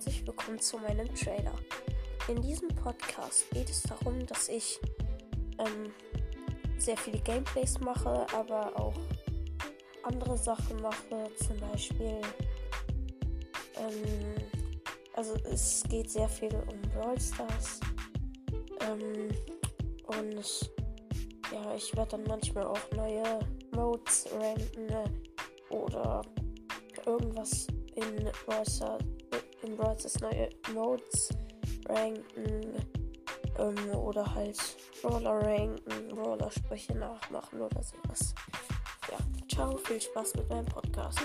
herzlich willkommen zu meinem Trailer. In diesem Podcast geht es darum, dass ich ähm, sehr viele Gameplays mache, aber auch andere Sachen mache, zum Beispiel. Ähm, also es geht sehr viel um Brawl Stars. Ähm, und ja, ich werde dann manchmal auch neue Modes ranken oder irgendwas in Brawl Stars in Brawl Stars neue Modes ranken ähm, oder halt Brawler ranken, Brawler Sprüche nachmachen oder sowas. Ja, ciao, viel Spaß mit meinem Podcast.